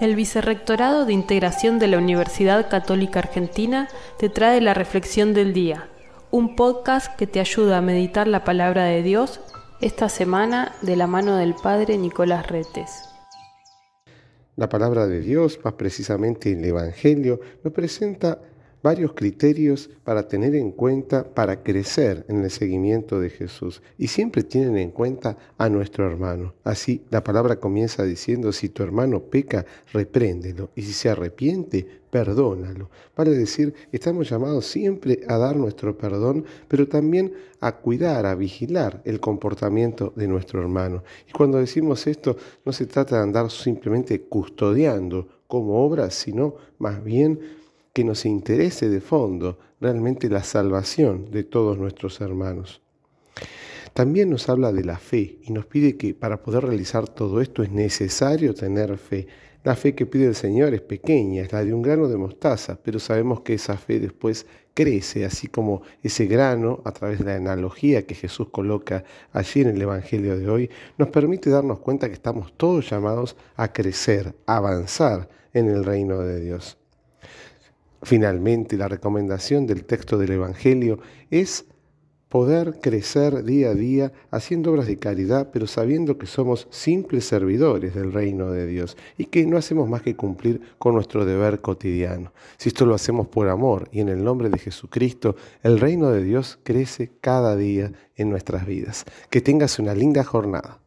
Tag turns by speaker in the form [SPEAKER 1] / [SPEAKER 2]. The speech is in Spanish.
[SPEAKER 1] El Vicerrectorado de Integración de la Universidad Católica Argentina te trae la Reflexión del Día, un podcast que te ayuda a meditar la palabra de Dios esta semana de la mano del Padre Nicolás Retes.
[SPEAKER 2] La palabra de Dios, más precisamente el Evangelio, nos presenta varios criterios para tener en cuenta para crecer en el seguimiento de Jesús. Y siempre tienen en cuenta a nuestro hermano. Así la palabra comienza diciendo, si tu hermano peca, repréndelo. Y si se arrepiente, perdónalo. Vale decir, estamos llamados siempre a dar nuestro perdón, pero también a cuidar, a vigilar el comportamiento de nuestro hermano. Y cuando decimos esto, no se trata de andar simplemente custodiando como obra, sino más bien que nos interese de fondo realmente la salvación de todos nuestros hermanos. También nos habla de la fe y nos pide que para poder realizar todo esto es necesario tener fe. La fe que pide el Señor es pequeña, es la de un grano de mostaza, pero sabemos que esa fe después crece, así como ese grano, a través de la analogía que Jesús coloca allí en el Evangelio de hoy, nos permite darnos cuenta que estamos todos llamados a crecer, a avanzar en el reino de Dios. Finalmente, la recomendación del texto del Evangelio es poder crecer día a día haciendo obras de caridad, pero sabiendo que somos simples servidores del reino de Dios y que no hacemos más que cumplir con nuestro deber cotidiano. Si esto lo hacemos por amor y en el nombre de Jesucristo, el reino de Dios crece cada día en nuestras vidas. Que tengas una linda jornada.